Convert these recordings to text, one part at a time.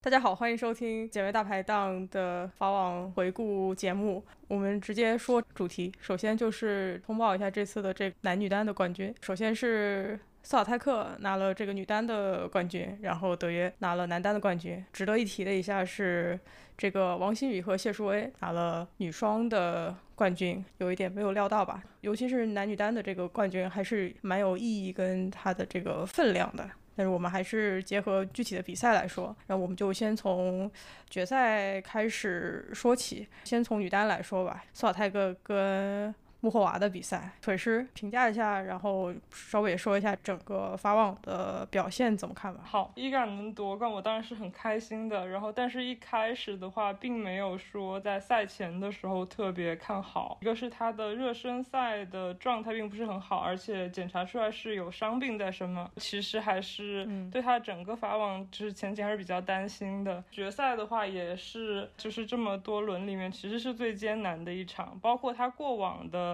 大家好，欢迎收听姐妹大排档的法网回顾节目。我们直接说主题，首先就是通报一下这次的这男女单的冠军。首先是斯瓦泰克拿了这个女单的冠军，然后德约拿了男单的冠军。值得一提的一下是，这个王欣宇和谢淑薇拿了女双的冠军，有一点没有料到吧？尤其是男女单的这个冠军，还是蛮有意义跟它的这个分量的。但是我们还是结合具体的比赛来说，然后我们就先从决赛开始说起。先从女单来说吧，苏瓦泰哥跟穆霍娃的比赛，腿师评价一下，然后稍微也说一下整个法网的表现怎么看吧。好，伊嘎能夺冠，我当然是很开心的。然后，但是一开始的话，并没有说在赛前的时候特别看好。一个是他的热身赛的状态并不是很好，而且检查出来是有伤病在身嘛。其实还是对他整个法网就是前景还是比较担心的。决赛的话，也是就是这么多轮里面，其实是最艰难的一场，包括他过往的。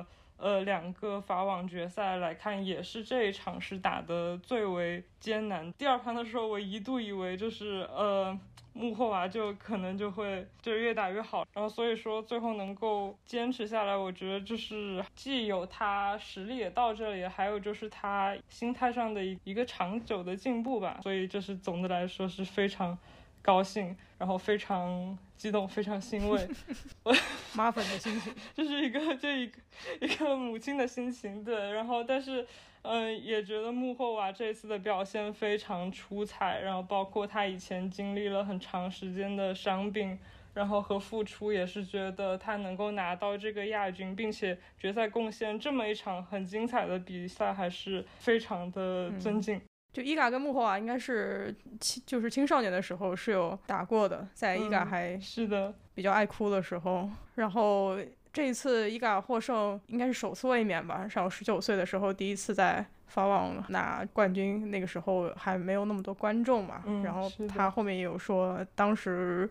呃，两个法网决赛来看，也是这一场是打的最为艰难。第二盘的时候，我一度以为就是呃，穆霍娃就可能就会就越打越好。然后所以说最后能够坚持下来，我觉得就是既有他实力也到这里，还有就是他心态上的一一个长久的进步吧。所以就是总的来说是非常高兴，然后非常。激动，非常欣慰，我 妈粉的心情，这是一个，这一个一个母亲的心情，对。然后，但是，嗯，也觉得幕后娃这次的表现非常出彩。然后，包括他以前经历了很长时间的伤病，然后和付出，也是觉得他能够拿到这个亚军，并且决赛贡献这么一场很精彩的比赛，还是非常的尊敬。就伊嘎跟幕后啊应该是青，就是青少年的时候是有打过的，在伊嘎还是的比较爱哭的时候。然后这一次伊嘎获胜，应该是首次卫冕吧？上十九岁的时候第一次在法网拿冠军，那个时候还没有那么多观众嘛。然后他后面也有说，当时，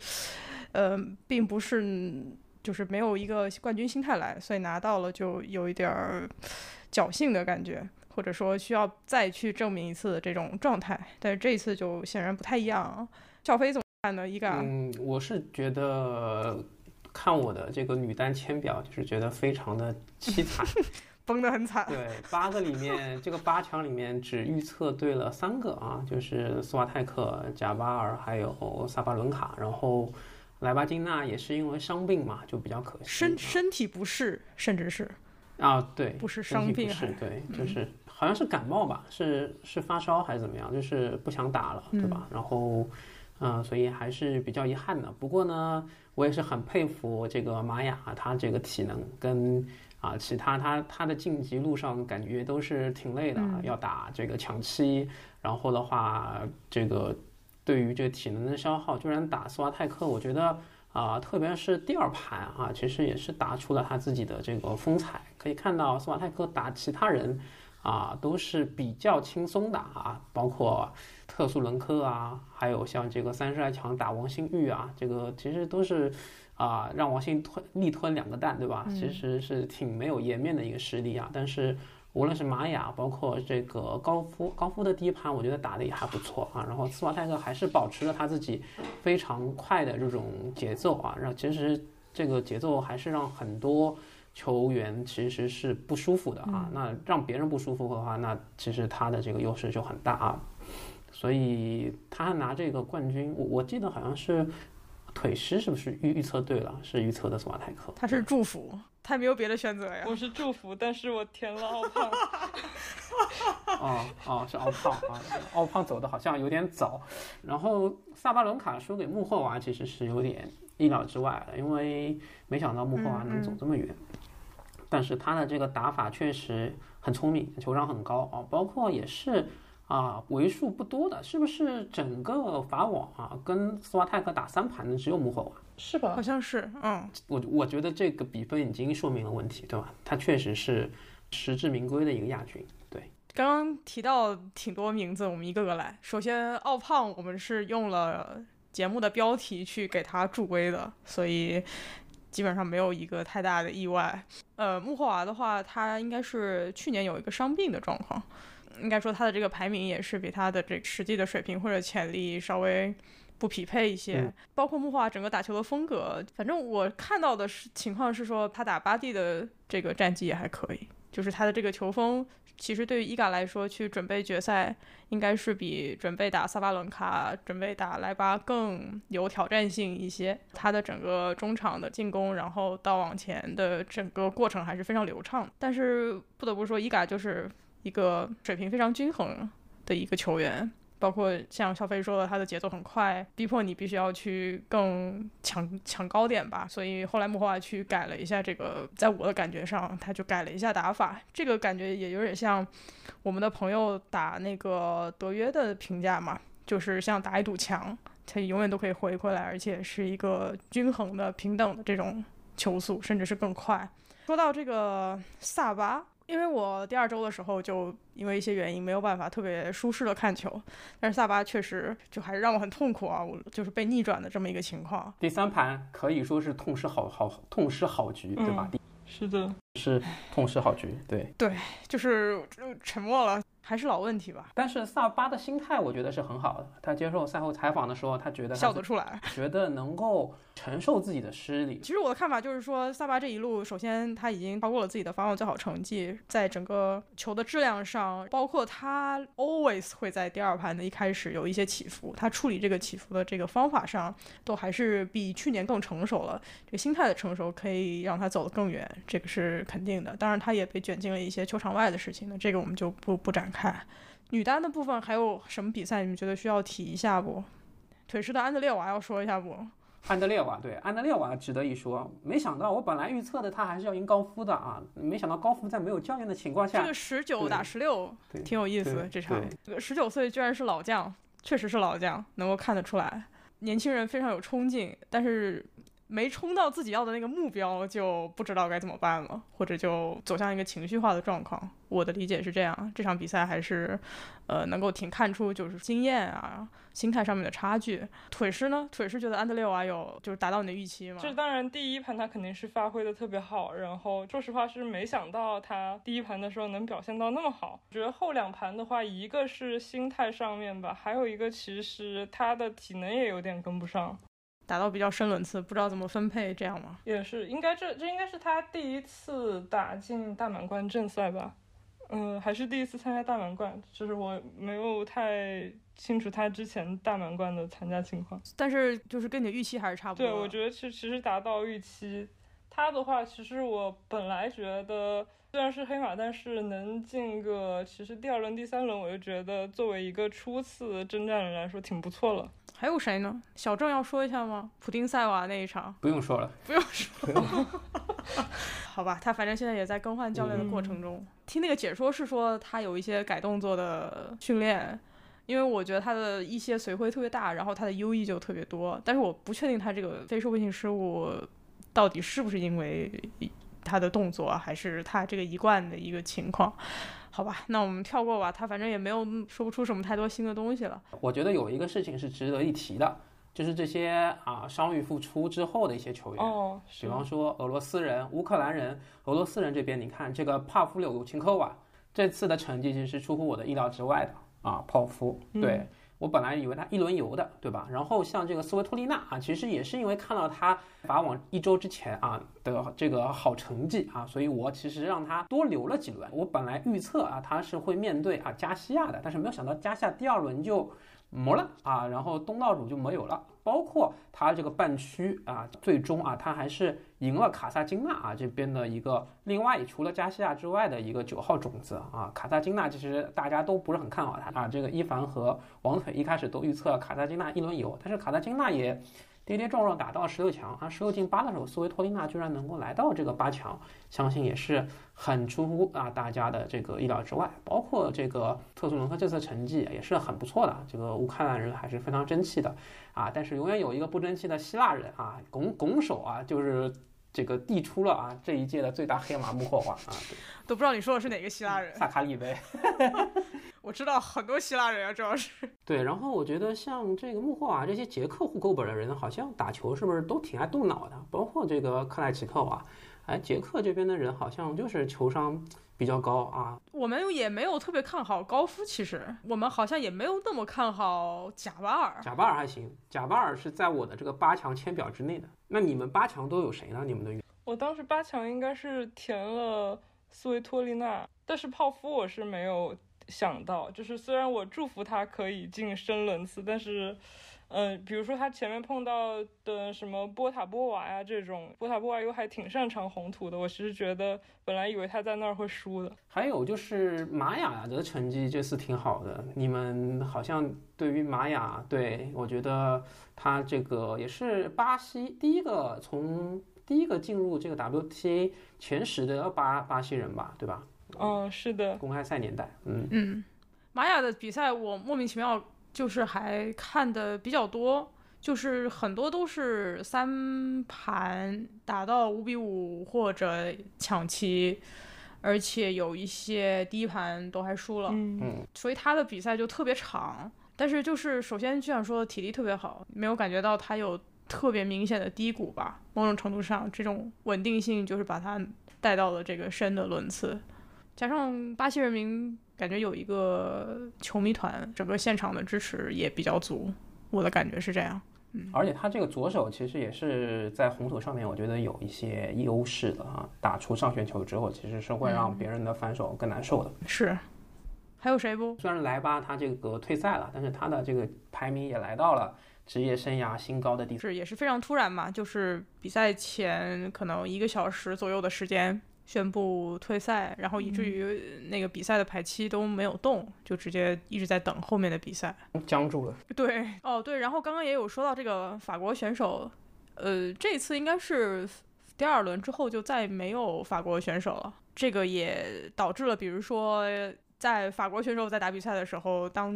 呃，并不是就是没有一个冠军心态来，所以拿到了就有一点儿侥幸的感觉。或者说需要再去证明一次的这种状态，但是这一次就显然不太一样。小飞怎么看呢？一个，嗯，我是觉得看我的这个女单签表，就是觉得非常的凄惨，崩得很惨。对，八个里面，这个八强里面只预测对了三个啊，就是斯瓦泰克、贾巴尔还有萨巴伦卡，然后莱巴金娜也是因为伤病嘛，就比较可惜，身身体不适，甚至是啊，对，不是伤病，是对，就是。好像是感冒吧，是是发烧还是怎么样？就是不想打了，对吧？然后，嗯，所以还是比较遗憾的。不过呢，我也是很佩服这个玛雅，她这个体能跟啊其他她她的晋级路上感觉都是挺累的，要打这个抢七，然后的话，这个对于这个体能的消耗，居然打斯瓦泰克，我觉得啊，特别是第二盘啊，其实也是打出了他自己的这个风采。可以看到斯瓦泰克打其他人。啊，都是比较轻松的啊，包括特苏伦科啊，还有像这个三十二强打王兴玉啊，这个其实都是啊，让王兴吞力吞两个蛋，对吧？其实是挺没有颜面的一个实力啊。但是无论是玛雅，包括这个高夫，高夫的第一盘我觉得打的也还不错啊。然后斯瓦泰克还是保持了他自己非常快的这种节奏啊，让其实这个节奏还是让很多。球员其实是不舒服的啊，那让别人不舒服的话，那其实他的这个优势就很大啊。所以他拿这个冠军，我我记得好像是腿师是不是预预测对了？是预测的索马泰克。他是祝福，他没有别的选择呀。我是祝福，但是我填了奥胖。哦哦，是奥胖啊，奥胖走的好像有点早。然后萨巴伦卡输给穆霍娃，其实是有点意料之外的，因为没想到穆霍娃能走这么远。但是他的这个打法确实很聪明，球商很高啊，包括也是啊为数不多的，是不是整个法网啊跟斯瓦泰克打三盘的只有穆霍娃？是吧？好像是，嗯，我我觉得这个比分已经说明了问题，对吧？他确实是实至名归的一个亚军。对，刚刚提到挺多名字，我们一个个来。首先，奥胖，我们是用了节目的标题去给他助威的，所以。基本上没有一个太大的意外。呃，穆霍娃的话，他应该是去年有一个伤病的状况，应该说他的这个排名也是比他的这实际的水平或者潜力稍微不匹配一些。嗯包括木化整个打球的风格，反正我看到的是情况是说，他打巴蒂的这个战绩也还可以，就是他的这个球风，其实对于伊嘎来说，去准备决赛应该是比准备打萨巴伦卡、准备打莱巴更有挑战性一些。他的整个中场的进攻，然后到往前的整个过程还是非常流畅。但是不得不说，伊嘎就是一个水平非常均衡的一个球员。包括像小飞说的，他的节奏很快，逼迫你必须要去更抢抢高点吧。所以后来木化去改了一下这个，在我的感觉上，他就改了一下打法。这个感觉也有点像我们的朋友打那个德约的评价嘛，就是像打一堵墙，他永远都可以回回来，而且是一个均衡的、平等的这种球速，甚至是更快。说到这个萨巴，因为我第二周的时候就因为一些原因没有办法特别舒适的看球，但是萨巴确实就还是让我很痛苦啊，我就是被逆转的这么一个情况。第三盘可以说是痛失好好痛失好局，对吧？嗯是的，是痛失好局，对对。就是就沉默了，还是老问题吧，但是萨巴的心态，我觉得是很好的。他接受赛后采访的时候，他觉得他笑得出来。觉得能够承受自己的失利。其实我的看法就是说，萨巴这一路，首先他已经超过了自己的法网最好成绩，在整个球的质量上，包括他 always 会在第二盘的一开始有一些起伏，他处理这个起伏的这个方法上，都还是比去年更成熟了。这个心态的成熟可以让他走得更远，这个是肯定的。当然，他也被卷进了一些球场外的事情那，这个我们就不不展开。女单的部分还有什么比赛你们觉得需要提一下不？腿师的安德烈娃要说一下不？安德烈娃对安德烈娃值得一说，没想到我本来预测的他还是要赢高夫的啊，没想到高夫在没有教练的情况下这个，十九打十六挺有意思的这场十九岁居然是老将，确实是老将，能够看得出来，年轻人非常有冲劲，但是没冲到自己要的那个目标，就不知道该怎么办了，或者就走向一个情绪化的状况。我的理解是这样，这场比赛还是，呃，能够挺看出就是经验啊、心态上面的差距。腿师呢？腿师觉得安德烈瓦有就是达到你的预期吗？这当然第一盘他肯定是发挥的特别好，然后说实话是没想到他第一盘的时候能表现到那么好。我觉得后两盘的话，一个是心态上面吧，还有一个其实他的体能也有点跟不上。打到比较深轮次，不知道怎么分配，这样吗？也是，应该这这应该是他第一次打进大满贯正赛吧？嗯，还是第一次参加大满贯，就是我没有太清楚他之前大满贯的参加情况。但是就是跟你的预期还是差不多对，我觉得其其实达到预期。他的话，其实我本来觉得虽然是黑马，但是能进个其实第二轮、第三轮，我就觉得作为一个初次征战人来说挺不错了。还有谁呢？小郑要说一下吗？普丁塞瓦那一场，不用说了，不用说了。好吧，他反正现在也在更换教练的过程中。听那个解说是说他有一些改动作的训练，因为我觉得他的一些随挥特别大，然后他的优异就特别多，但是我不确定他这个非受迫性失误到底是不是因为他的动作，还是他这个一贯的一个情况。好吧，那我们跳过吧，他反正也没有说不出什么太多新的东西了。我觉得有一个事情是值得一提的，就是这些啊伤愈复出之后的一些球员，哦，比方说俄罗斯人、乌克兰人，俄罗斯人这边你看这个帕夫柳琴科娃这次的成绩其实是出乎我的意料之外的啊，泡芙，对。我本来以为他一轮游的，对吧？然后像这个斯维托利娜啊，其实也是因为看到他法网一周之前啊的这个好成绩啊，所以我其实让他多留了几轮。我本来预测啊他是会面对啊加西亚的，但是没有想到加西亚第二轮就没了啊，然后东道主就没有了。包括他这个半区啊，最终啊他还是赢了卡萨金娜啊这边的一个另外除了加西亚之外的一个九号种子啊。卡萨金娜其实大家都不是很看好他啊，这个伊凡和王腿一开始都预测卡萨金娜一轮游，但是卡萨金娜也跌跌撞撞打到十六强啊，十六进八的时候，斯维托利娜居然能够来到这个八强，相信也是很出乎啊大家的这个意料之外。包括这个特苏伦科这次成绩也是很不错的，这个乌克兰人还是非常争气的啊。但是永远有一个不争气的希腊人啊，拱拱手啊，就是这个递出了啊这一届的最大黑马幕后花啊，都不知道你说的是哪个希腊人。萨卡里呗。我知道很多希腊人啊，主要是对，然后我觉得像这个幕后啊这些捷克户口本的人，好像打球是不是都挺爱动脑的？包括这个克莱奇克啊哎，捷克这边的人好像就是球商比较高啊。我们也没有特别看好高夫，其实我们好像也没有那么看好贾巴尔。贾巴尔还行，贾巴尔是在我的这个八强签表之内的。那你们八强都有谁呢？你们的我当时八强应该是填了斯维托利娜，但是泡芙我是没有想到，就是虽然我祝福他可以进深轮次，但是。嗯，比如说他前面碰到的什么波塔波娃呀这种，波塔波娃又还挺擅长红土的，我其实觉得本来以为他在那儿会输的。还有就是玛雅的成绩这次挺好的，你们好像对于玛雅，对我觉得他这个也是巴西第一个从第一个进入这个 WTA 前十的巴巴西人吧，对吧？嗯，是的。公开赛年代，嗯嗯，玛雅的比赛我莫名其妙。就是还看的比较多，就是很多都是三盘打到五比五或者抢七，而且有一些第一盘都还输了，嗯，所以他的比赛就特别长。但是就是首先就想说体力特别好，没有感觉到他有特别明显的低谷吧。某种程度上，这种稳定性就是把他带到了这个深的轮次，加上巴西人民。感觉有一个球迷团，整个现场的支持也比较足，我的感觉是这样。嗯，而且他这个左手其实也是在红土上面，我觉得有一些优势的啊。打出上旋球之后，其实是会让别人的反手更难受的。是，还有谁不？虽然莱巴他这个退赛了，但是他的这个排名也来到了职业生涯新高的地。是，也是非常突然嘛，就是比赛前可能一个小时左右的时间。宣布退赛，然后以至于那个比赛的排期都没有动，就直接一直在等后面的比赛，僵住了。对，哦对，然后刚刚也有说到这个法国选手，呃，这次应该是第二轮之后就再没有法国选手了，这个也导致了，比如说。在法国选手在打比赛的时候，当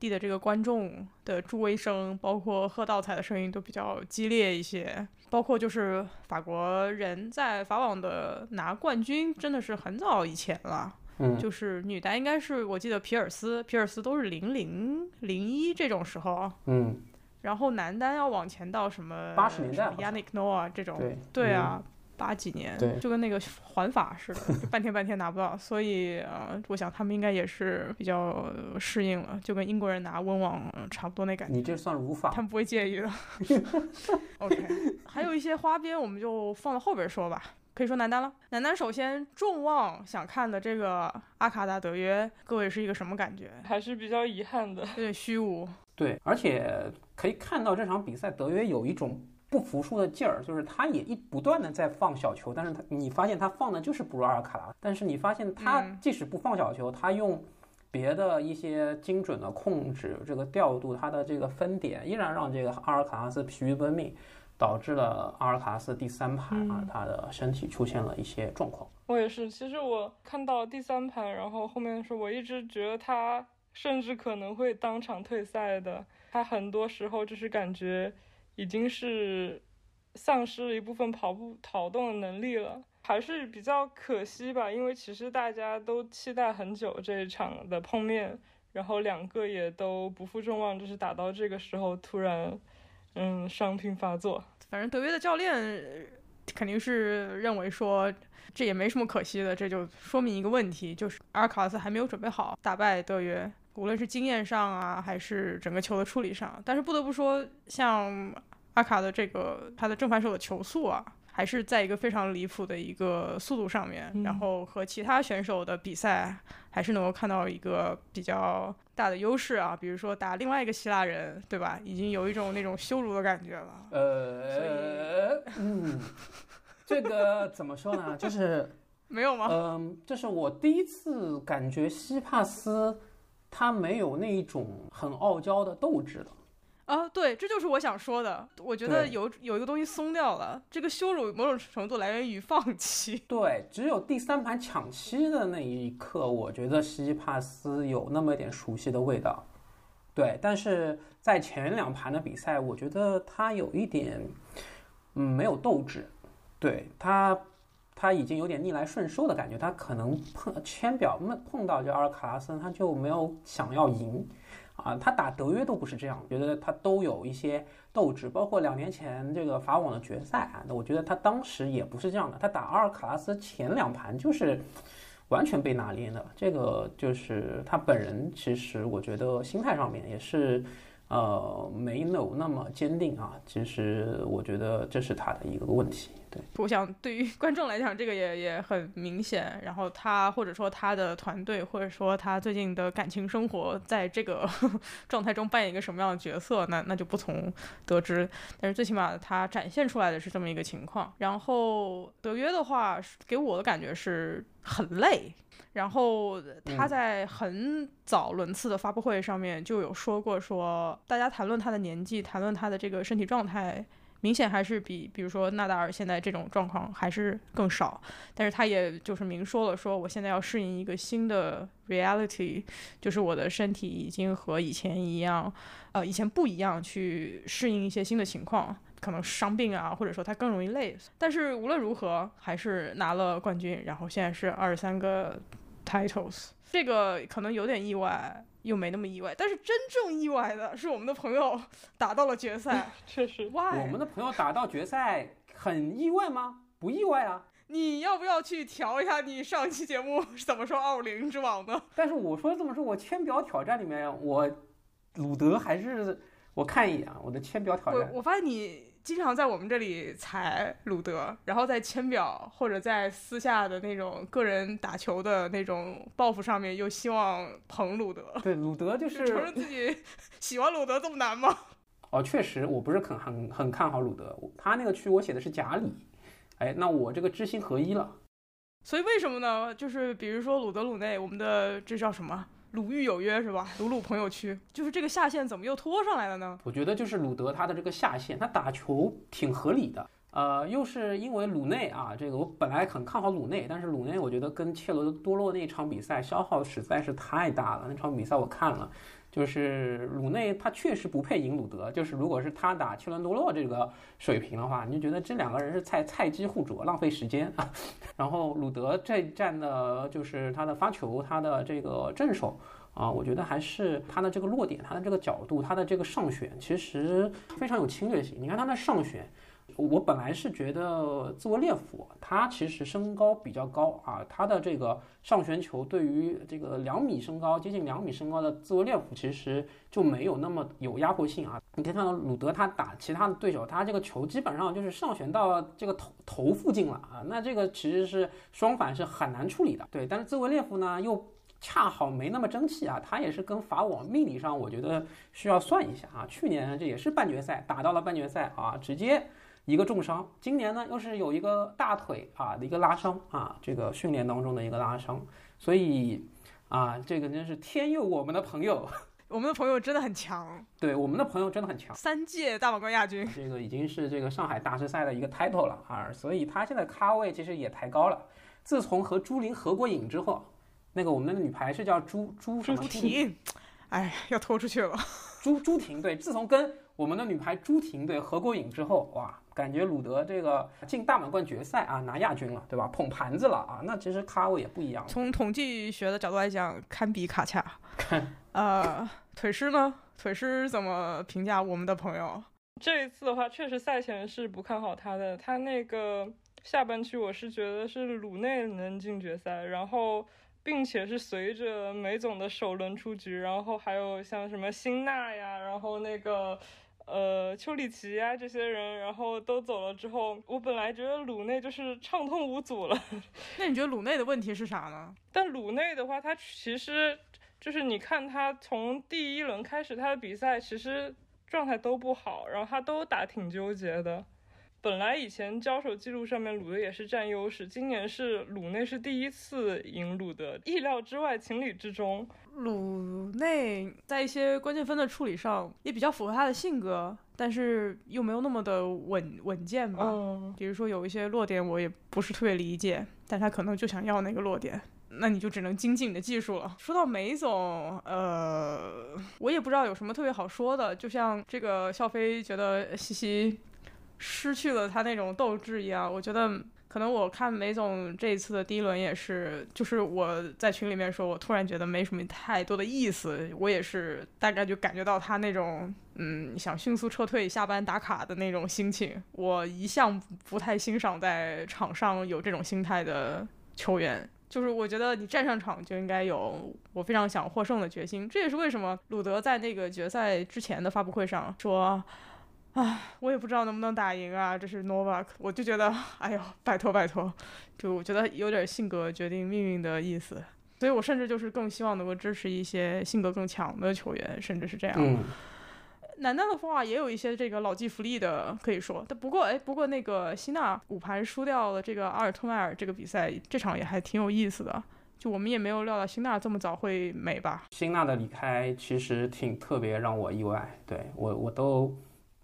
地的这个观众的助威声，包括喝倒彩的声音都比较激烈一些。包括就是法国人在法网的拿冠军，真的是很早以前了。嗯，就是女单应该是我记得皮尔斯，皮尔斯都是零零零一这种时候。嗯，然后男单要往前到什么八十年代，Yannick Noah 这种。对，对啊。八几年，对，就跟那个环法似的，就半天半天拿不到，所以呃，我想他们应该也是比较适应了，就跟英国人拿温网差不多那感觉。你这算无法？他们不会介意的。OK，还有一些花边，我们就放到后边说吧。可以说男单了。男单首先众望想看的这个阿卡达德约，各位是一个什么感觉？还是比较遗憾的，有点虚无。对，而且可以看到这场比赛，德约有一种。不服输的劲儿，就是他也一不断的在放小球，但是他你发现他放的就是不如阿尔卡拉，但是你发现他即使不放小球，他用别的一些精准的控制，这个调度他的这个分点，依然让这个阿尔卡拉斯疲于奔命，导致了阿尔卡拉斯第三盘啊，他的身体出现了一些状况。我也是，其实我看到第三盘，然后后面的时候，我一直觉得他甚至可能会当场退赛的，他很多时候就是感觉。已经是丧失了一部分跑步跑动的能力了，还是比较可惜吧。因为其实大家都期待很久这一场的碰面，然后两个也都不负众望，就是打到这个时候突然，嗯，伤病发作。反正德约的教练肯定是认为说这也没什么可惜的，这就说明一个问题，就是阿尔卡拉斯还没有准备好打败德约，无论是经验上啊，还是整个球的处理上。但是不得不说，像。阿卡的这个他的正反手的球速啊，还是在一个非常离谱的一个速度上面，然后和其他选手的比赛还是能够看到一个比较大的优势啊。比如说打另外一个希腊人，对吧？已经有一种那种羞辱的感觉了。呃，嗯，这个怎么说呢？就是 没有吗？嗯，就是我第一次感觉西帕斯他没有那一种很傲娇的斗志了。啊，对，这就是我想说的。我觉得有有一个东西松掉了，这个羞辱某种程度来源于放弃。对，只有第三盘抢七的那一刻，我觉得西西帕斯有那么一点熟悉的味道。对，但是在前两盘的比赛，我觉得他有一点，嗯，没有斗志。对他，他已经有点逆来顺受的感觉。他可能碰签表碰碰到这阿尔卡拉森，他就没有想要赢。啊，他打德约都不是这样，觉得他都有一些斗志，包括两年前这个法网的决赛啊，那我觉得他当时也不是这样的，他打阿尔卡拉斯前两盘就是完全被拿捏的，这个就是他本人其实我觉得心态上面也是。呃，没有那么坚定啊。其实我觉得这是他的一个问题。对，我想对于观众来讲，这个也也很明显。然后他或者说他的团队，或者说他最近的感情生活，在这个 状态中扮演一个什么样的角色，那那就不从得知。但是最起码他展现出来的是这么一个情况。然后德约的话，给我的感觉是很累。然后他在很早轮次的发布会上面就有说过，说大家谈论他的年纪，谈论他的这个身体状态，明显还是比比如说纳达尔现在这种状况还是更少。但是他也就是明说了，说我现在要适应一个新的 reality，就是我的身体已经和以前一样，呃，以前不一样，去适应一些新的情况，可能伤病啊，或者说他更容易累。但是无论如何，还是拿了冠军，然后现在是二十三个。Titles，这个可能有点意外，又没那么意外。但是真正意外的是，我们的朋友打到了决赛。确实，哇我们的朋友打到决赛很意外吗？不意外啊。你要不要去调一下你上一期节目是怎么说二五零之王的？但是我说这么说，我签表挑战里面，我鲁德还是我看一眼我的签表挑战。我我发现你。经常在我们这里踩鲁德，然后在签表或者在私下的那种个人打球的那种报复上面，又希望捧鲁德。对，鲁德就是承认自己 喜欢鲁德这么难吗？哦，确实，我不是很很很看好鲁德。他那个区我写的是贾里，哎，那我这个知行合一了。所以为什么呢？就是比如说鲁德鲁内，我们的这叫什么？鲁豫有约是吧？鲁鲁朋友区，就是这个下线怎么又拖上来了呢？我觉得就是鲁德他的这个下线，他打球挺合理的。呃，又是因为鲁内啊，这个我本来很看好鲁内，但是鲁内我觉得跟切罗多洛那场比赛消耗实在是太大了。那场比赛我看了，就是鲁内他确实不配赢鲁德。就是如果是他打切伦多洛这个水平的话，你就觉得这两个人是菜菜鸡互啄，浪费时间啊。然后鲁德这站的就是他的发球，他的这个正手啊，我觉得还是他的这个落点，他的这个角度，他的这个上旋，其实非常有侵略性。你看他的上旋。我本来是觉得兹维列夫他其实身高比较高啊，他的这个上旋球对于这个两米身高接近两米身高的兹维列夫其实就没有那么有压迫性啊。你可以看到鲁德他打其他的对手，他这个球基本上就是上旋到这个头头附近了啊，那这个其实是双反是很难处理的。对，但是兹维列夫呢又恰好没那么争气啊，他也是跟法网命理上我觉得需要算一下啊。去年这也是半决赛打到了半决赛啊，直接。一个重伤，今年呢又是有一个大腿啊的一个拉伤啊，这个训练当中的一个拉伤，所以啊，这个真是天佑我们的朋友，我们的朋友真的很强，对，我们的朋友真的很强，三届大满贯亚军，这个已经是这个上海大师赛的一个 title 了啊，所以他现在咖位其实也抬高了。自从和朱琳合过影之后，那个我们的女排是叫朱朱什么？朱婷，哎，要拖出去了。朱朱婷对，自从跟我们的女排朱婷对合过影之后，哇。感觉鲁德这个进大满贯决赛啊，拿亚军了，对吧？捧盘子了啊，那其实咖位也不一样。从统计学的角度来讲，堪比卡恰。呃，腿师呢？腿师怎么评价我们的朋友？这一次的话，确实赛前是不看好他的。他那个下半区，我是觉得是鲁内能进决赛，然后并且是随着梅总的首轮出局，然后还有像什么辛纳呀，然后那个。呃，丘里奇啊，这些人，然后都走了之后，我本来觉得鲁内就是畅通无阻了。那你觉得鲁内的问题是啥呢？但鲁内的话，他其实就是你看他从第一轮开始，他的比赛其实状态都不好，然后他都打挺纠结的。本来以前交手记录上面鲁德也是占优势，今年是鲁内是第一次赢鲁德，意料之外，情理之中。鲁内在一些关键分的处理上也比较符合他的性格，但是又没有那么的稳稳健吧。嗯，比如说有一些落点我也不是特别理解，但他可能就想要那个落点，那你就只能精进你的技术了。说到梅总，呃，我也不知道有什么特别好说的，就像这个笑飞觉得西西。失去了他那种斗志一样，我觉得可能我看梅总这一次的第一轮也是，就是我在群里面说，我突然觉得没什么太多的意思。我也是大概就感觉到他那种，嗯，想迅速撤退、下班打卡的那种心情。我一向不太欣赏在场上有这种心态的球员。就是我觉得你站上场就应该有我非常想获胜的决心。这也是为什么鲁德在那个决赛之前的发布会上说。唉，我也不知道能不能打赢啊！这是 Novak，我就觉得，哎呦，拜托拜托，就我觉得有点性格决定命运的意思，所以我甚至就是更希望能够支持一些性格更强的球员，甚至是这样。嗯，男单的话也有一些这个老骥伏枥的可以说，但不过哎，不过那个希纳五盘输掉了这个阿尔特迈尔这个比赛，这场也还挺有意思的。就我们也没有料到辛纳这么早会没吧？辛纳的离开其实挺特别，让我意外。对我我都。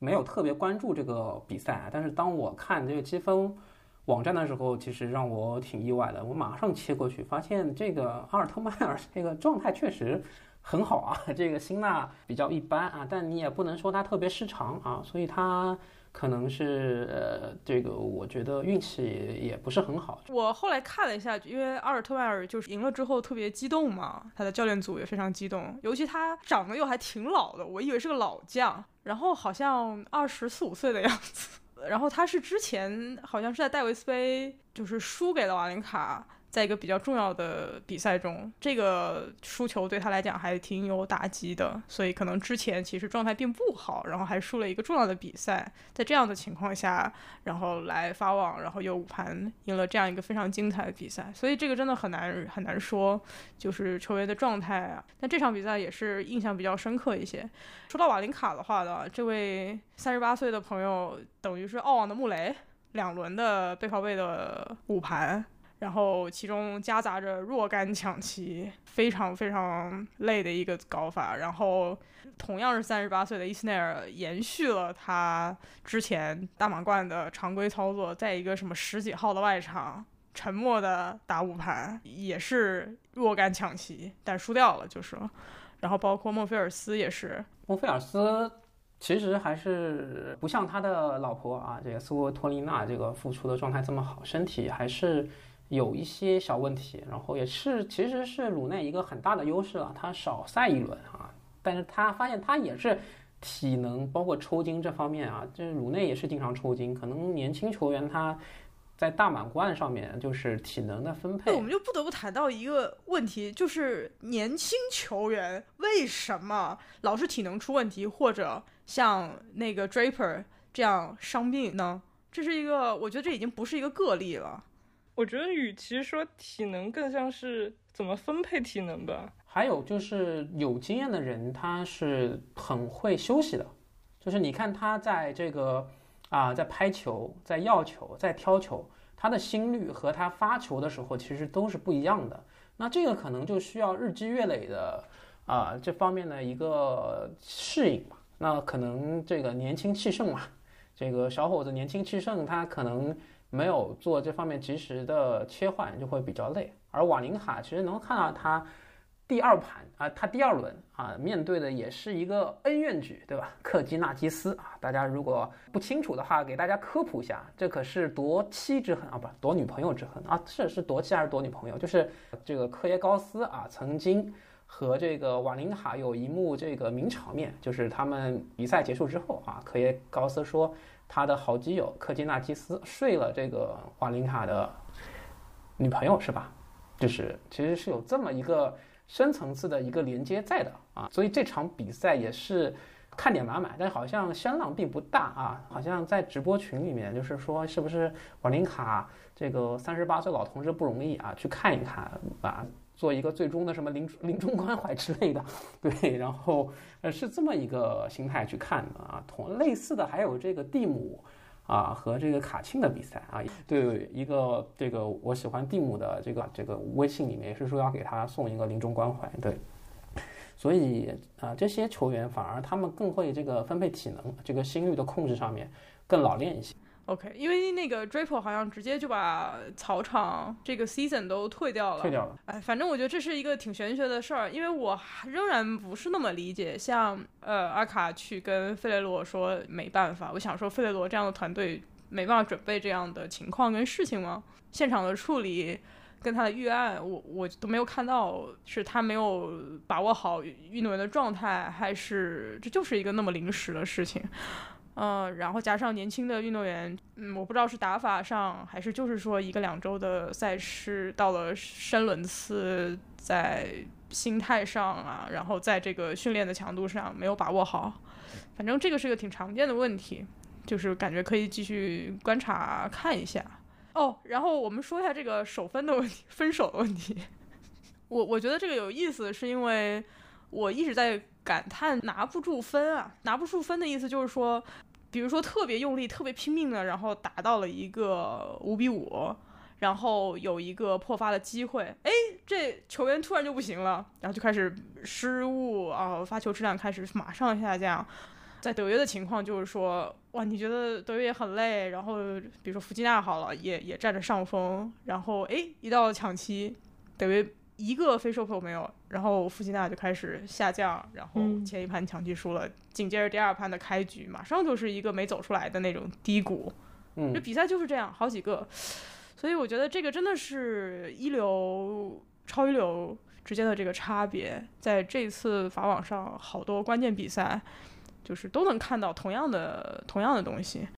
没有特别关注这个比赛，但是当我看这个积分网站的时候，其实让我挺意外的。我马上切过去，发现这个阿尔特迈尔 这个状态确实很好啊，这个辛纳比较一般啊，但你也不能说他特别失常啊，所以他可能是呃，这个我觉得运气也不是很好。我后来看了一下，因为阿尔特迈尔就是赢了之后特别激动嘛，他的教练组也非常激动，尤其他长得又还挺老的，我以为是个老将。然后好像二十四五岁的样子，然后他是之前好像是在戴维斯杯，就是输给了瓦林卡。在一个比较重要的比赛中，这个输球对他来讲还挺有打击的，所以可能之前其实状态并不好，然后还输了一个重要的比赛，在这样的情况下，然后来发网，然后又五盘赢了这样一个非常精彩的比赛，所以这个真的很难很难说，就是球员的状态啊。但这场比赛也是印象比较深刻一些。说到瓦林卡的话呢，这位三十八岁的朋友等于是澳网的穆雷，两轮的背靠背的五盘。然后其中夹杂着若干抢七，非常非常累的一个搞法。然后同样是三十八岁的伊斯内尔，延续了他之前大满贯的常规操作，在一个什么十几号的外场，沉默的打五盘，也是若干抢七，但输掉了就是。然后包括莫菲尔斯也是，莫菲尔斯其实还是不像他的老婆啊，这个苏托丽娜这个复出的状态这么好，身体还是。有一些小问题，然后也是其实是鲁内一个很大的优势了，他少赛一轮啊，但是他发现他也是体能包括抽筋这方面啊，就是鲁内也是经常抽筋，可能年轻球员他在大满贯上面就是体能的分配。我们就不得不谈到一个问题，就是年轻球员为什么老是体能出问题，或者像那个 Draper 这样伤病呢？这是一个，我觉得这已经不是一个个例了。我觉得，与其说体能，更像是怎么分配体能吧。还有就是有经验的人，他是很会休息的。就是你看他在这个啊，在拍球、在要球、在挑球，他的心率和他发球的时候其实都是不一样的。那这个可能就需要日积月累的啊这方面的一个适应嘛。那可能这个年轻气盛嘛，这个小伙子年轻气盛，他可能。没有做这方面及时的切换，就会比较累。而瓦林卡其实能看到他第二盘啊，他第二轮啊，面对的也是一个恩怨局，对吧？克基纳基斯啊，大家如果不清楚的话，给大家科普一下，这可是夺妻之恨啊，不夺女朋友之恨啊，是是夺妻还是夺女朋友？就是这个科耶高斯啊，曾经和这个瓦林卡有一幕这个名场面，就是他们比赛结束之后啊，科耶高斯说。他的好基友科基纳基斯睡了这个瓦林卡的女朋友是吧？就是其实是有这么一个深层次的一个连接在的啊，所以这场比赛也是看点满满，但好像声浪并不大啊，好像在直播群里面就是说是不是瓦林卡这个三十八岁老同志不容易啊，去看一看啊。做一个最终的什么临临终关怀之类的，对，然后呃是这么一个心态去看的啊。同类似的还有这个蒂姆啊和这个卡钦的比赛啊，对，一个这个我喜欢蒂姆的这个这个微信里面也是说要给他送一个临终关怀，对，所以啊这些球员反而他们更会这个分配体能，这个心率的控制上面更老练一些。OK，因为那个 Draper 好像直接就把草场这个 season 都退掉了。退掉了。哎，反正我觉得这是一个挺玄学的事儿，因为我仍然不是那么理解，像呃阿卡去跟费雷罗说没办法，我想说费雷罗这样的团队没办法准备这样的情况跟事情吗？现场的处理跟他的预案，我我都没有看到，是他没有把握好运动员的状态，还是这就是一个那么临时的事情？嗯，然后加上年轻的运动员，嗯，我不知道是打法上，还是就是说一个两周的赛事到了深轮次，在心态上啊，然后在这个训练的强度上没有把握好，反正这个是个挺常见的问题，就是感觉可以继续观察看一下。哦，然后我们说一下这个首分的问题，分手的问题。我我觉得这个有意思，是因为我一直在感叹拿不住分啊，拿不住分的意思就是说。比如说特别用力、特别拼命的，然后达到了一个五比五，然后有一个破发的机会，哎，这球员突然就不行了，然后就开始失误啊，发球质量开始马上下降。在德约的情况就是说，哇，你觉得德约也很累，然后比如说弗吉纳好了，也也占着上风，然后哎，一到抢七，德约。一个非收破没有，然后弗吉纳就开始下降，然后前一盘抢七输了，紧接着第二盘的开局马上就是一个没走出来的那种低谷，嗯，这比赛就是这样，好几个，所以我觉得这个真的是一流、超一流之间的这个差别，在这次法网上好多关键比赛，就是都能看到同样的同样的东西。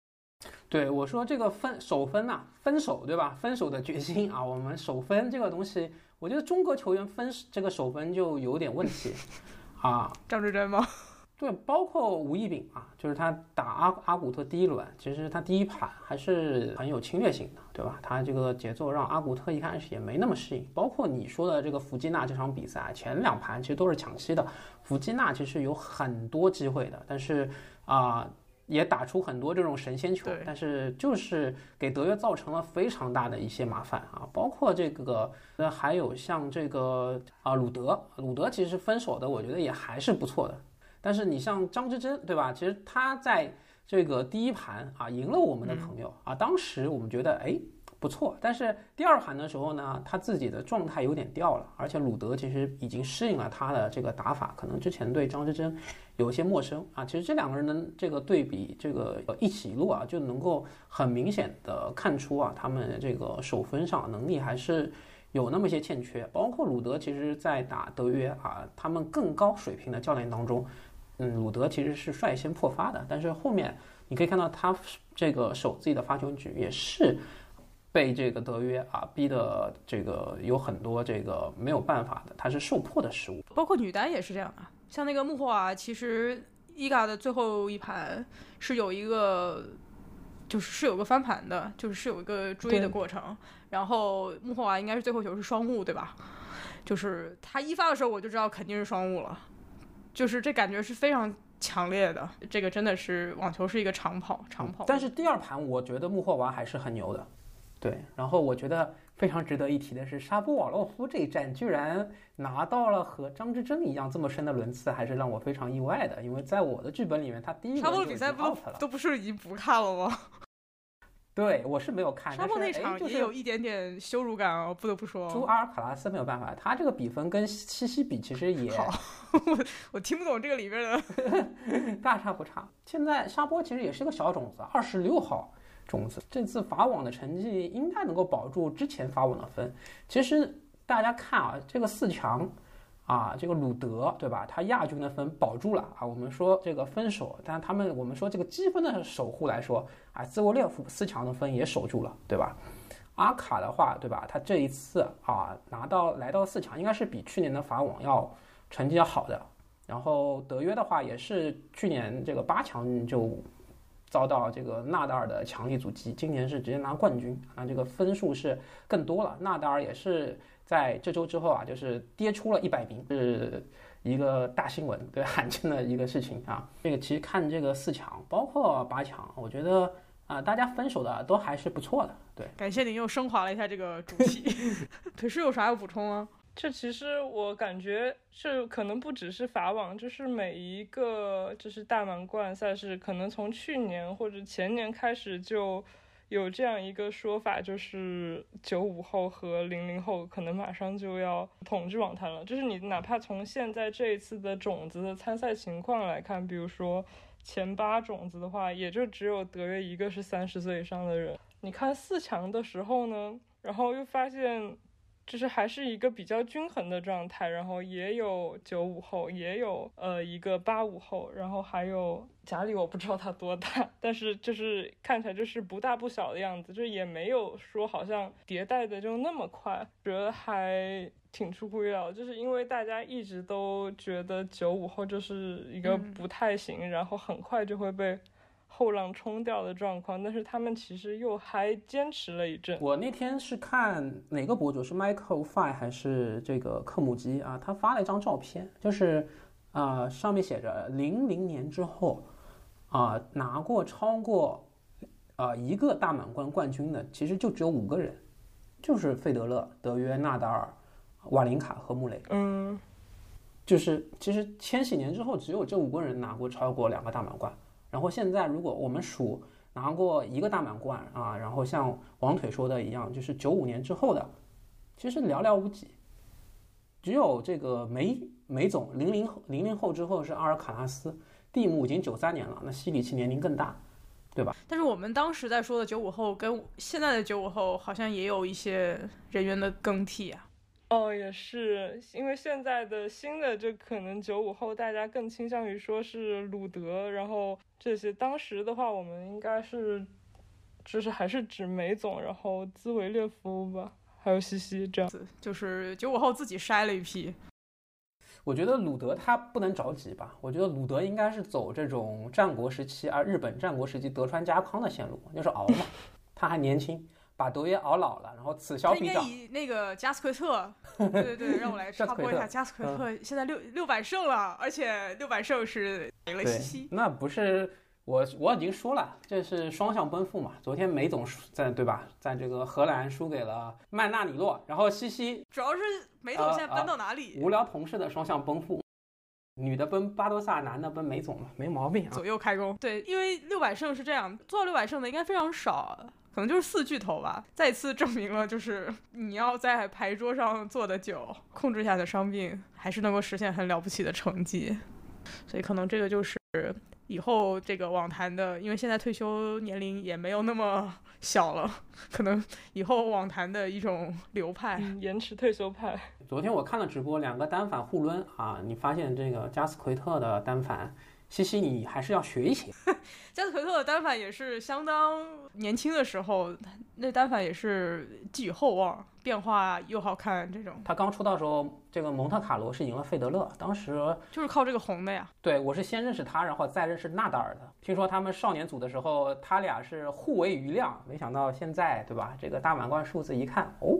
对我说这个分手分呐，分手对吧？分手的决心啊，我们手分这个东西。我觉得中国球员分这个首分就有点问题，啊，张志臻吗？对，包括吴亦丙啊，就是他打阿阿古特第一轮，其实他第一盘还是很有侵略性的，对吧？他这个节奏让阿古特一开始也没那么适应。包括你说的这个弗吉纳这场比赛，前两盘其实都是抢七的，弗吉纳其实有很多机会的，但是啊。也打出很多这种神仙球，但是就是给德约造成了非常大的一些麻烦啊，包括这个，那还有像这个啊鲁德，鲁德其实分手的，我觉得也还是不错的。但是你像张之臻，对吧？其实他在这个第一盘啊赢了我们的朋友啊，当时我们觉得哎。不错，但是第二盘的时候呢，他自己的状态有点掉了，而且鲁德其实已经适应了他的这个打法，可能之前对张之臻有一些陌生啊。其实这两个人的这个对比，这个一起一落啊，就能够很明显的看出啊，他们这个手分上能力还是有那么些欠缺。包括鲁德，其实在打德约啊，他们更高水平的教练当中，嗯，鲁德其实是率先破发的，但是后面你可以看到他这个守自己的发球局也是。被这个德约啊逼的这个有很多这个没有办法的，他是受迫的失误，包括女单也是这样啊。像那个穆霍娃，其实伊嘎的最后一盘是有一个，就是是有个翻盘的，就是是有一个追的过程。然后穆霍娃应该是最后球是双误，对吧？就是他一发的时候我就知道肯定是双误了，就是这感觉是非常强烈的。这个真的是网球是一个长跑，长跑。但是第二盘我觉得穆霍娃还是很牛的。对，然后我觉得非常值得一提的是，沙波瓦洛夫这一战居然拿到了和张之臻一样这么深的轮次，还是让我非常意外的。因为在我的剧本里面，他第一沙波比赛不都都不是已经不看了吗？对，我是没有看。沙波那场也有一点点羞辱感哦，不得不说。朱阿尔卡拉斯没有办法，他这个比分跟西西比其实也好，我我听不懂这个里边的 大差不差。现在沙波其实也是个小种子，二十六号。种子这次法网的成绩应该能够保住之前法网的分。其实大家看啊，这个四强啊，这个鲁德对吧？他亚军的分保住了啊。我们说这个分手，但他们我们说这个积分的守护来说啊，兹沃列夫四强的分也守住了，对吧？阿卡的话，对吧？他这一次啊拿到来到四强，应该是比去年的法网要成绩要好的。然后德约的话，也是去年这个八强就。遭到这个纳达尔的强力阻击，今年是直接拿冠军，啊，这个分数是更多了。纳达尔也是在这周之后啊，就是跌出了一百名，是一个大新闻，对，罕见的一个事情啊。这个其实看这个四强，包括八强，我觉得啊，大家分手的都还是不错的。对，感谢您又升华了一下这个主题。腿师有啥要补充吗？这其实我感觉是可能不只是法网，就是每一个就是大满贯赛事，可能从去年或者前年开始就有这样一个说法，就是九五后和零零后可能马上就要统治网坛了。就是你哪怕从现在这一次的种子的参赛情况来看，比如说前八种子的话，也就只有德约一个是三十岁以上的人。你看四强的时候呢，然后又发现。就是还是一个比较均衡的状态，然后也有九五后，也有呃一个八五后，然后还有家里，我不知道他多大，但是就是看起来就是不大不小的样子，就也没有说好像迭代的就那么快，觉得还挺出乎意料，就是因为大家一直都觉得九五后就是一个不太行，然后很快就会被。后浪冲掉的状况，但是他们其实又还坚持了一阵。我那天是看哪个博主是 Michael Fine 还是这个克姆基啊？他发了一张照片，就是啊上面写着零零年之后啊拿过超过啊一个大满贯冠军的，其实就只有五个人，就是费德勒、德约、纳达尔、瓦林卡和穆雷。嗯，就是其实千禧年之后只有这五个人拿过超过两个大满贯。然后现在，如果我们数拿过一个大满贯啊，然后像王腿说的一样，就是九五年之后的，其实寥寥无几。只有这个梅梅总零零零零后之后是阿尔卡拉斯，蒂姆已经九三年了，那西里奇年龄更大，对吧？但是我们当时在说的九五后跟现在的九五后好像也有一些人员的更替啊。哦，也是，因为现在的新的就可能九五后，大家更倾向于说是鲁德，然后这些。当时的话，我们应该是，就是还是指梅总，然后兹维列夫吧，还有西西这样子，就是九五后自己筛了一批。我觉得鲁德他不能着急吧，我觉得鲁德应该是走这种战国时期啊，日本战国时期德川家康的线路，就是熬嘛，他还年轻。把德约熬老了，然后此消彼长。应该以那个加斯奎特，对对对，让我来 插播一下，加斯奎特现在六六百胜了，而且六百胜是赢了西西。那不是我我已经说了，这是双向奔赴嘛。昨天梅总在对吧，在这个荷兰输给了曼纳里诺，然后西西主要是梅总现在奔到哪里？无聊同事的双向奔赴，女的奔巴多萨，男的奔梅总，没毛病啊。左右开弓。对，因为六百胜是这样，做到六百胜的应该非常少。可能就是四巨头吧，再次证明了，就是你要在牌桌上坐的久，控制下的伤病，还是能够实现很了不起的成绩。所以可能这个就是以后这个网坛的，因为现在退休年龄也没有那么 小了，可能以后网坛的一种流派，延迟退休派。昨天我看了直播，两个单反互抡啊，你发现这个加斯奎特的单反。西西，你还是要学一些。加斯奎特的单反也是相当年轻的时候，那单反也是寄予厚望，变化又好看。这种他刚出道的时候，这个蒙特卡罗是赢了费德勒，当时就是靠这个红的呀。对，我是先认识他，然后再认识纳达尔的。听说他们少年组的时候，他俩是互为余量，没想到现在，对吧？这个大满贯数字一看，哦，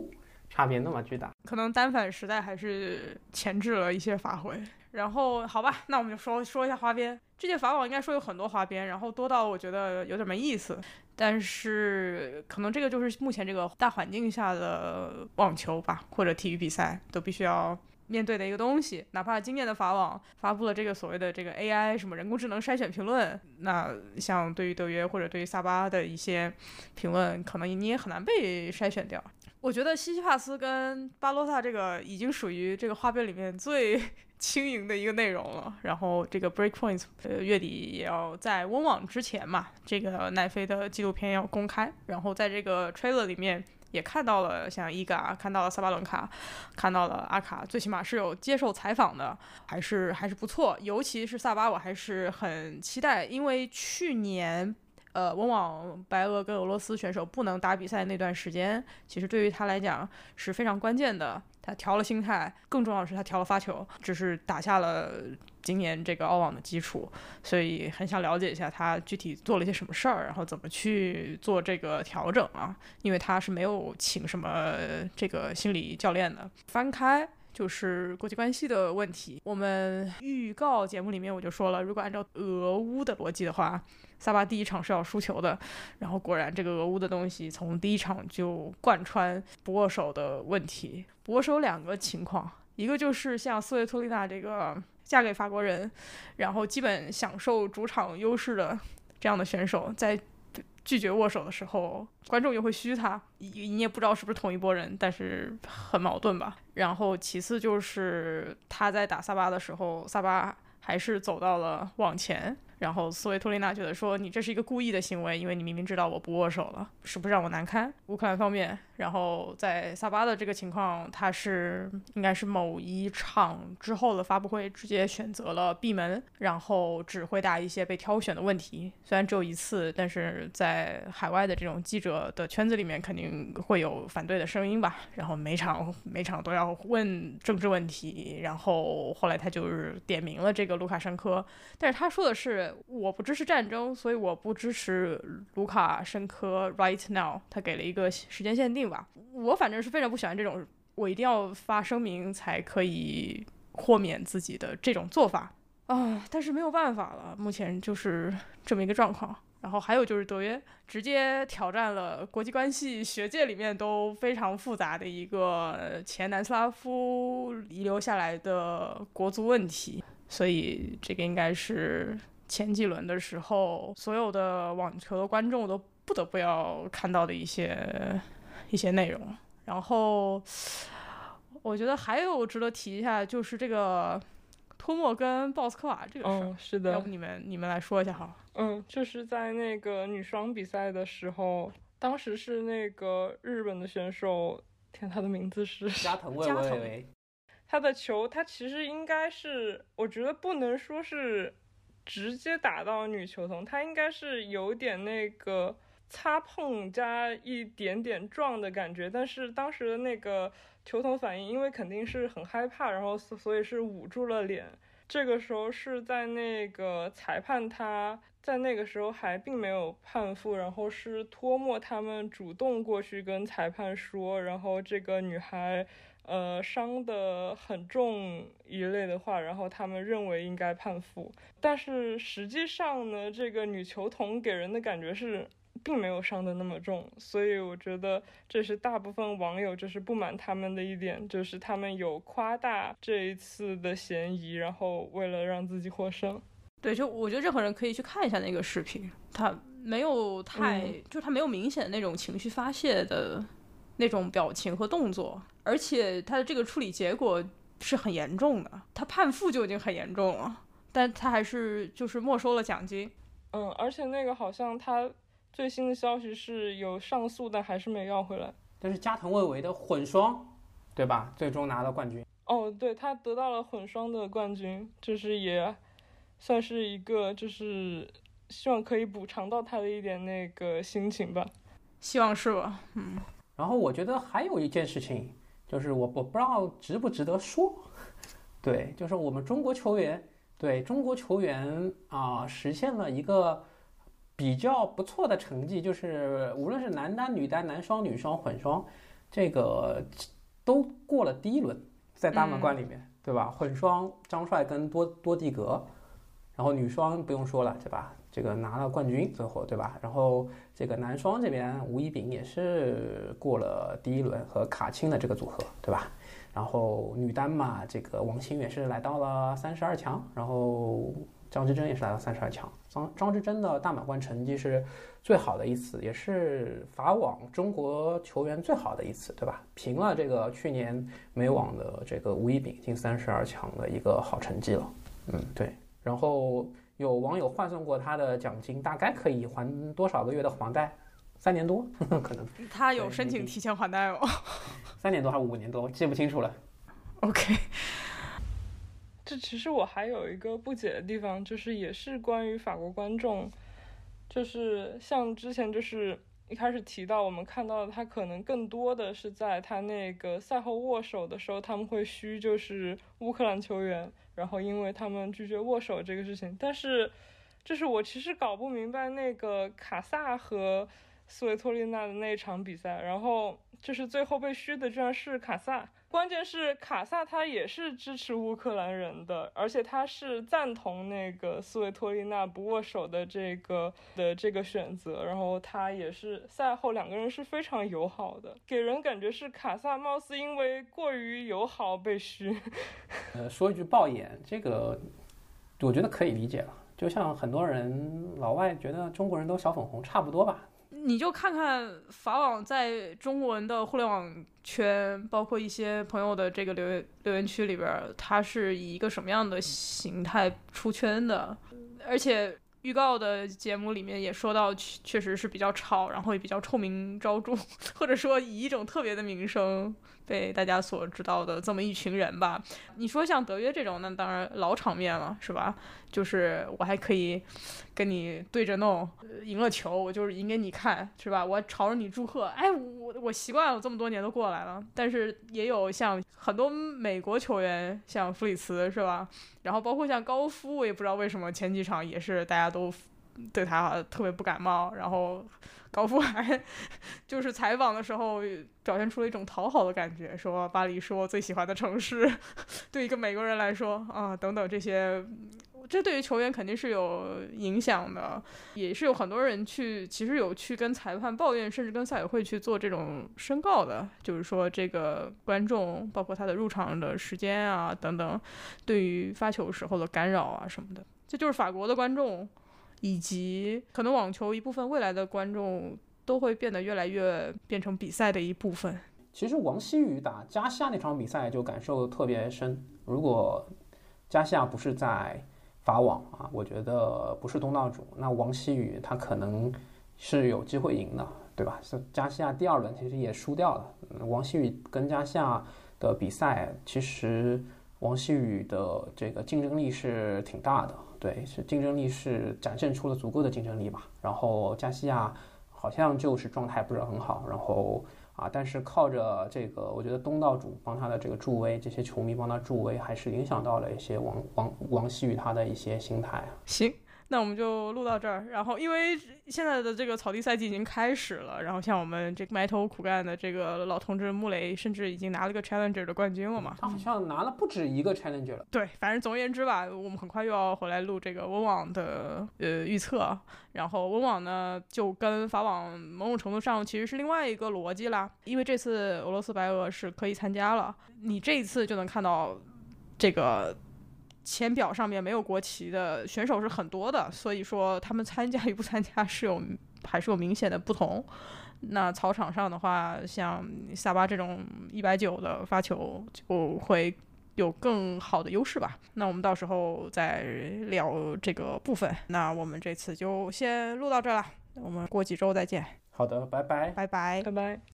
差别那么巨大。可能单反时代还是前置了一些发挥。然后好吧，那我们就说说一下花边。这届法网应该说有很多花边，然后多到我觉得有点没意思。但是可能这个就是目前这个大环境下的网球吧，或者体育比赛都必须要面对的一个东西。哪怕今年的法网发布了这个所谓的这个 AI 什么人工智能筛选评论，那像对于德约或者对于萨巴的一些评论，可能你也很难被筛选掉。我觉得西西帕斯跟巴洛萨这个已经属于这个花边里面最。轻盈的一个内容了，然后这个 Breakpoint 呃月底也要在温网之前嘛，这个奈飞的纪录片要公开，然后在这个 trailer 里面也看到了像伊嘎，看到了萨巴伦卡，看到了阿卡，最起码是有接受采访的，还是还是不错，尤其是萨巴，我还是很期待，因为去年。呃，温网白俄跟俄罗斯选手不能打比赛那段时间，其实对于他来讲是非常关键的。他调了心态，更重要的是他调了发球，只是打下了今年这个澳网的基础。所以很想了解一下他具体做了一些什么事儿，然后怎么去做这个调整啊？因为他是没有请什么这个心理教练的。翻开就是国际关系的问题。我们预告节目里面我就说了，如果按照俄乌的逻辑的话。萨巴第一场是要输球的，然后果然这个俄乌的东西从第一场就贯穿不握手的问题。不握手两个情况，一个就是像斯维托丽娜这个嫁给法国人，然后基本享受主场优势的这样的选手，在拒绝握手的时候，观众又会嘘他，你也不知道是不是同一拨人，但是很矛盾吧。然后其次就是他在打萨巴的时候，萨巴还是走到了网前。然后斯维托丽娜觉得说你这是一个故意的行为，因为你明明知道我不握手了，是不是让我难堪？乌克兰方面，然后在萨巴的这个情况，他是应该是某一场之后的发布会直接选择了闭门，然后只回答一些被挑选的问题，虽然只有一次，但是在海外的这种记者的圈子里面肯定会有反对的声音吧。然后每场每场都要问政治问题，然后后来他就是点名了这个卢卡申科，但是他说的是。我不支持战争，所以我不支持卢卡申科 right now。他给了一个时间限定吧。我反正是非常不喜欢这种，我一定要发声明才可以豁免自己的这种做法啊。但是没有办法了，目前就是这么一个状况。然后还有就是德约直接挑战了国际关系学界里面都非常复杂的一个前南斯拉夫遗留下来的国足问题，所以这个应该是。前几轮的时候，所有的网球的观众都不得不要看到的一些一些内容。然后，我觉得还有值得提一下，就是这个托莫跟鲍斯科娃这个事儿。嗯，是的。要不你们你们来说一下哈？嗯，就是在那个女双比赛的时候，当时是那个日本的选手，天，他的名字是加藤 未未。他的球，他其实应该是，我觉得不能说是。直接打到女球童，他应该是有点那个擦碰加一点点撞的感觉，但是当时的那个球童反应，因为肯定是很害怕，然后所所以是捂住了脸。这个时候是在那个裁判他在那个时候还并没有判负，然后是托莫他们主动过去跟裁判说，然后这个女孩。呃，伤的很重一类的话，然后他们认为应该判负，但是实际上呢，这个女球童给人的感觉是并没有伤的那么重，所以我觉得这是大部分网友就是不满他们的一点，就是他们有夸大这一次的嫌疑，然后为了让自己获胜。对，就我觉得任何人可以去看一下那个视频，他没有太，就他没有明显的那种情绪发泄的。那种表情和动作，而且他的这个处理结果是很严重的，他判负就已经很严重了，但他还是就是没收了奖金。嗯，而且那个好像他最新的消息是有上诉，但还是没要回来。但是加藤未唯的混双，对吧？最终拿到冠军。哦，对他得到了混双的冠军，就是也算是一个，就是希望可以补偿到他的一点那个心情吧。希望是吧？嗯。然后我觉得还有一件事情，就是我我不知道值不值得说，对，就是我们中国球员，对中国球员啊，实现了一个比较不错的成绩，就是无论是男单、女单、男双、女双、混双，这个都过了第一轮，在大满贯里面，对吧？混双张帅跟多多蒂格，然后女双不用说了，对吧？这个拿了冠军，最后对吧？然后这个男双这边吴一丙也是过了第一轮和卡钦的这个组合，对吧？然后女单嘛，这个王欣也是来到了三十二强，然后张之臻也是来到三十二强。张张之臻的大满贯成绩是最好的一次，也是法网中国球员最好的一次，对吧？平了这个去年美网的这个吴一丙进三十二强的一个好成绩了。嗯，对，然后。有网友换算过他的奖金，大概可以还多少个月的房贷？三年多，可能。他有申请提前还贷哦？三年多还是五年多？记不清楚了。OK。这其实我还有一个不解的地方，就是也是关于法国观众，就是像之前就是一开始提到，我们看到他可能更多的是在他那个赛后握手的时候，他们会嘘，就是乌克兰球员。然后，因为他们拒绝握手这个事情，但是，就是我其实搞不明白那个卡萨和斯维托利娜的那一场比赛，然后就是最后被嘘的居然是卡萨。关键是卡萨他也是支持乌克兰人的，而且他是赞同那个斯维托利娜不握手的这个的这个选择，然后他也是赛后两个人是非常友好的，给人感觉是卡萨貌似因为过于友好被嘘。呃，说一句爆眼，这个我觉得可以理解了，就像很多人老外觉得中国人都小粉红差不多吧。你就看看法网在中文的互联网圈，包括一些朋友的这个留言留言区里边，它是以一个什么样的形态出圈的？而且预告的节目里面也说到，确确实是比较吵，然后也比较臭名昭著，或者说以一种特别的名声被大家所知道的这么一群人吧。你说像德约这种，那当然老场面了，是吧？就是我还可以跟你对着弄，赢了球我就是赢给你看，是吧？我朝着你祝贺，哎，我我习惯了，这么多年都过来了。但是也有像很多美国球员，像弗里茨，是吧？然后包括像高夫，我也不知道为什么前几场也是大家都对他特别不感冒，然后高夫还 就是采访的时候表现出了一种讨好的感觉，说巴黎是我最喜欢的城市，对一个美国人来说啊，等等这些。这对于球员肯定是有影响的，也是有很多人去，其实有去跟裁判抱怨，甚至跟赛委会去做这种申告的，就是说这个观众，包括他的入场的时间啊等等，对于发球时候的干扰啊什么的，这就是法国的观众，以及可能网球一部分未来的观众都会变得越来越变成比赛的一部分。其实王曦雨打加西亚那场比赛就感受特别深，如果加西亚不是在。法网啊，我觉得不是东道主，那王曦雨他可能是有机会赢的，对吧？是加西亚第二轮其实也输掉了。王曦雨跟加西亚的比赛，其实王曦雨的这个竞争力是挺大的，对，是竞争力是展现出了足够的竞争力吧。然后加西亚好像就是状态不是很好，然后。啊，但是靠着这个，我觉得东道主帮他的这个助威，这些球迷帮他助威，还是影响到了一些王王王希雨他的一些心态。行。那我们就录到这儿，然后因为现在的这个草地赛季已经开始了，然后像我们这个埋头苦干的这个老同志穆雷，甚至已经拿了个 Challenger 的冠军了嘛？他好像拿了不止一个 Challenger 了。对，反正总而言之吧，我们很快又要回来录这个温网的呃预测，然后温网呢就跟法网某种程度上其实是另外一个逻辑啦，因为这次俄罗斯白俄是可以参加了，你这一次就能看到这个。签表上面没有国旗的选手是很多的，所以说他们参加与不参加是有还是有明显的不同。那草场上的话，像萨巴这种一百九的发球就会有更好的优势吧。那我们到时候再聊这个部分。那我们这次就先录到这了，我们过几周再见。好的，拜拜，拜拜，拜拜。